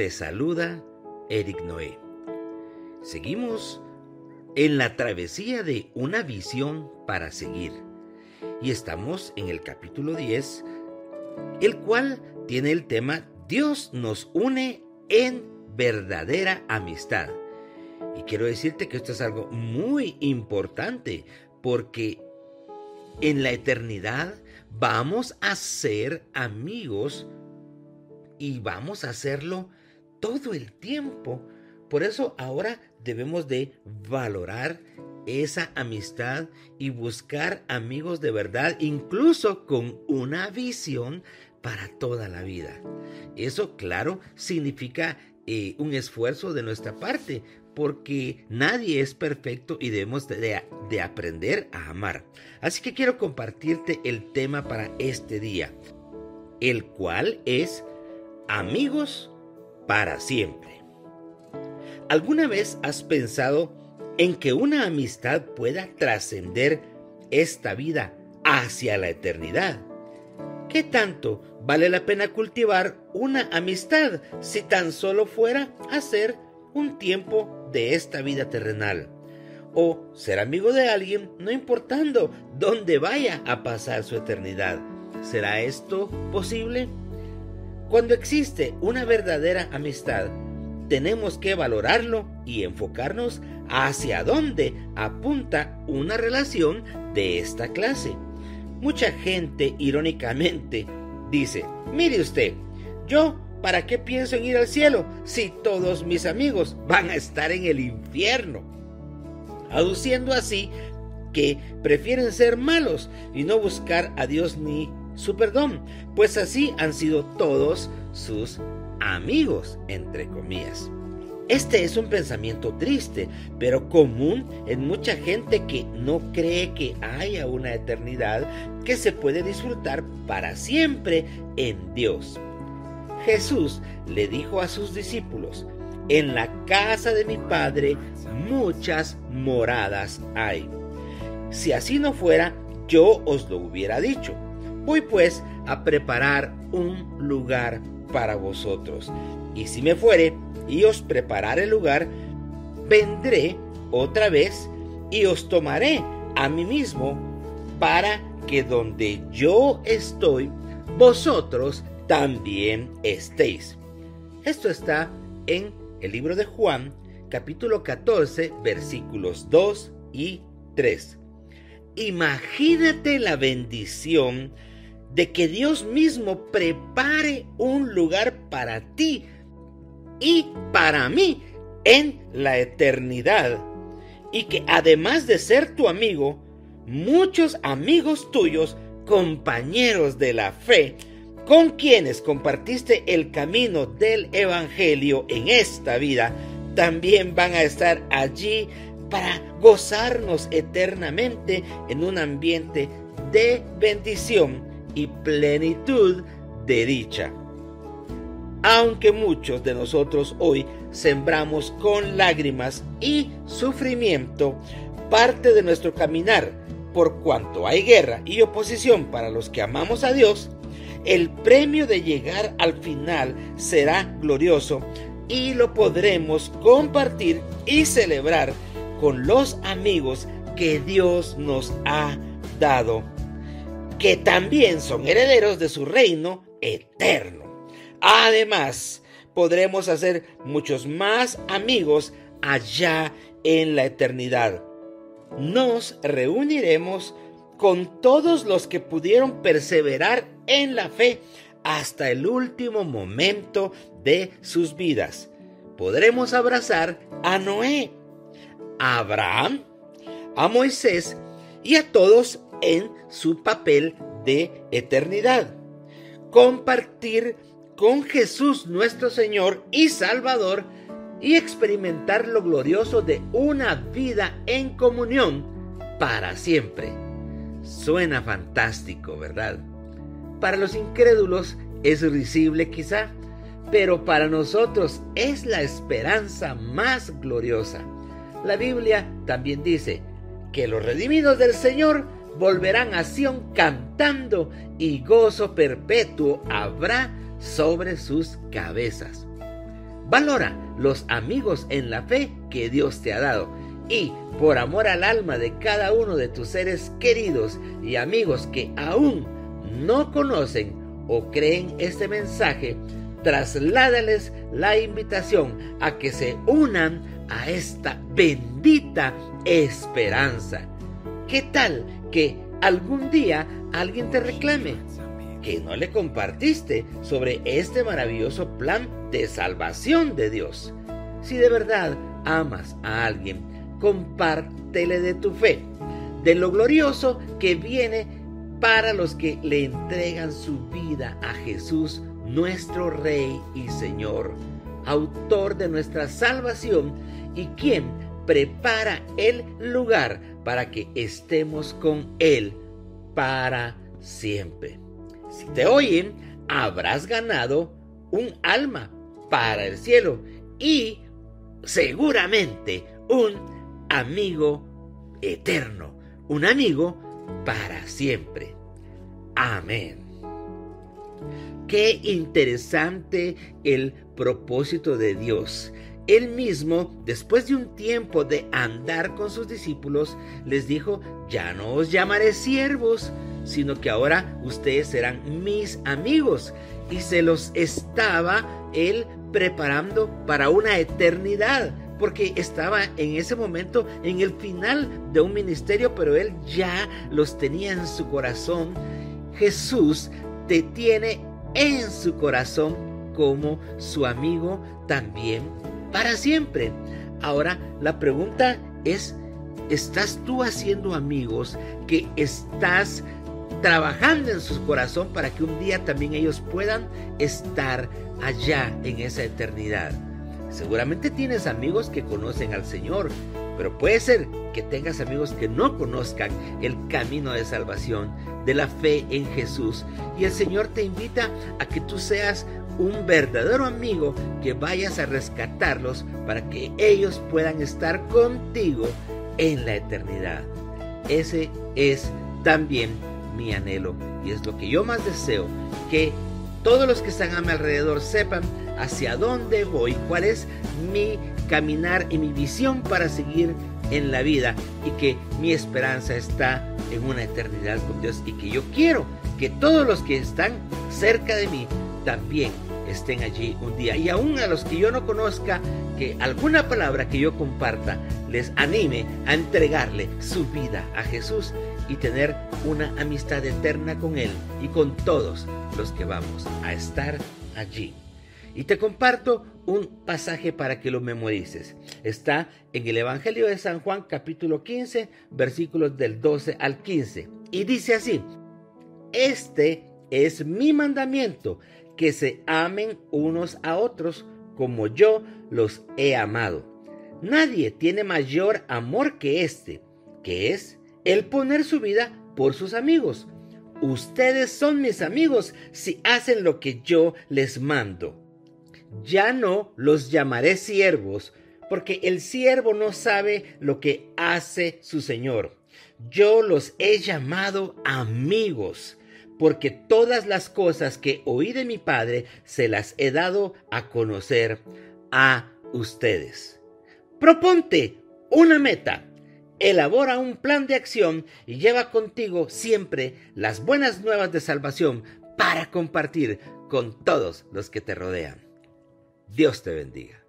te saluda Eric Noé. Seguimos en la travesía de una visión para seguir. Y estamos en el capítulo 10, el cual tiene el tema Dios nos une en verdadera amistad. Y quiero decirte que esto es algo muy importante porque en la eternidad vamos a ser amigos y vamos a hacerlo todo el tiempo. Por eso ahora debemos de valorar esa amistad y buscar amigos de verdad, incluso con una visión para toda la vida. Eso, claro, significa eh, un esfuerzo de nuestra parte, porque nadie es perfecto y debemos de, de aprender a amar. Así que quiero compartirte el tema para este día, el cual es amigos para siempre. ¿Alguna vez has pensado en que una amistad pueda trascender esta vida hacia la eternidad? ¿Qué tanto vale la pena cultivar una amistad si tan solo fuera a ser un tiempo de esta vida terrenal? O ser amigo de alguien no importando dónde vaya a pasar su eternidad. ¿Será esto posible? Cuando existe una verdadera amistad, tenemos que valorarlo y enfocarnos hacia dónde apunta una relación de esta clase. Mucha gente irónicamente dice, mire usted, yo ¿para qué pienso en ir al cielo si todos mis amigos van a estar en el infierno? Aduciendo así que prefieren ser malos y no buscar a Dios ni su perdón, pues así han sido todos sus amigos, entre comillas. Este es un pensamiento triste, pero común en mucha gente que no cree que haya una eternidad que se puede disfrutar para siempre en Dios. Jesús le dijo a sus discípulos, en la casa de mi Padre muchas moradas hay. Si así no fuera, yo os lo hubiera dicho Voy pues a preparar un lugar para vosotros. Y si me fuere y os prepararé el lugar, vendré otra vez y os tomaré a mí mismo para que donde yo estoy, vosotros también estéis. Esto está en el libro de Juan, capítulo 14, versículos 2 y 3. Imagínate la bendición de que Dios mismo prepare un lugar para ti y para mí en la eternidad. Y que además de ser tu amigo, muchos amigos tuyos, compañeros de la fe, con quienes compartiste el camino del Evangelio en esta vida, también van a estar allí para gozarnos eternamente en un ambiente de bendición y plenitud de dicha. Aunque muchos de nosotros hoy sembramos con lágrimas y sufrimiento parte de nuestro caminar, por cuanto hay guerra y oposición para los que amamos a Dios, el premio de llegar al final será glorioso y lo podremos compartir y celebrar con los amigos que Dios nos ha dado que también son herederos de su reino eterno. Además, podremos hacer muchos más amigos allá en la eternidad. Nos reuniremos con todos los que pudieron perseverar en la fe hasta el último momento de sus vidas. Podremos abrazar a Noé, a Abraham, a Moisés y a todos en su papel de eternidad. Compartir con Jesús nuestro Señor y Salvador y experimentar lo glorioso de una vida en comunión para siempre. Suena fantástico, ¿verdad? Para los incrédulos es risible quizá, pero para nosotros es la esperanza más gloriosa. La Biblia también dice que los redimidos del Señor volverán a Sión cantando y gozo perpetuo habrá sobre sus cabezas. Valora los amigos en la fe que Dios te ha dado y por amor al alma de cada uno de tus seres queridos y amigos que aún no conocen o creen este mensaje, trasládales la invitación a que se unan a esta bendita esperanza. ¿Qué tal que algún día alguien te reclame que no le compartiste sobre este maravilloso plan de salvación de Dios? Si de verdad amas a alguien, compártele de tu fe, de lo glorioso que viene para los que le entregan su vida a Jesús, nuestro Rey y Señor, autor de nuestra salvación y quien prepara el lugar para que estemos con Él para siempre. Si te oyen, habrás ganado un alma para el cielo y seguramente un amigo eterno, un amigo para siempre. Amén. Qué interesante el propósito de Dios. Él mismo, después de un tiempo de andar con sus discípulos, les dijo, ya no os llamaré siervos, sino que ahora ustedes serán mis amigos. Y se los estaba él preparando para una eternidad, porque estaba en ese momento en el final de un ministerio, pero él ya los tenía en su corazón. Jesús te tiene en su corazón como su amigo también para siempre. Ahora la pregunta es, ¿estás tú haciendo amigos que estás trabajando en su corazón para que un día también ellos puedan estar allá en esa eternidad? Seguramente tienes amigos que conocen al Señor, pero puede ser que tengas amigos que no conozcan el camino de salvación, de la fe en Jesús. Y el Señor te invita a que tú seas un verdadero amigo que vayas a rescatarlos para que ellos puedan estar contigo en la eternidad. Ese es también mi anhelo y es lo que yo más deseo, que todos los que están a mi alrededor sepan hacia dónde voy, cuál es mi caminar y mi visión para seguir en la vida y que mi esperanza está en una eternidad con Dios y que yo quiero que todos los que están cerca de mí también estén allí un día. Y aún a los que yo no conozca, que alguna palabra que yo comparta les anime a entregarle su vida a Jesús y tener una amistad eterna con Él y con todos los que vamos a estar allí. Y te comparto un pasaje para que lo memorices. Está en el Evangelio de San Juan capítulo 15 versículos del 12 al 15. Y dice así, este es mi mandamiento, que se amen unos a otros como yo los he amado. Nadie tiene mayor amor que este, que es el poner su vida por sus amigos. Ustedes son mis amigos si hacen lo que yo les mando. Ya no los llamaré siervos, porque el siervo no sabe lo que hace su Señor. Yo los he llamado amigos, porque todas las cosas que oí de mi Padre se las he dado a conocer a ustedes. Proponte una meta, elabora un plan de acción y lleva contigo siempre las buenas nuevas de salvación para compartir con todos los que te rodean. Dios te bendiga.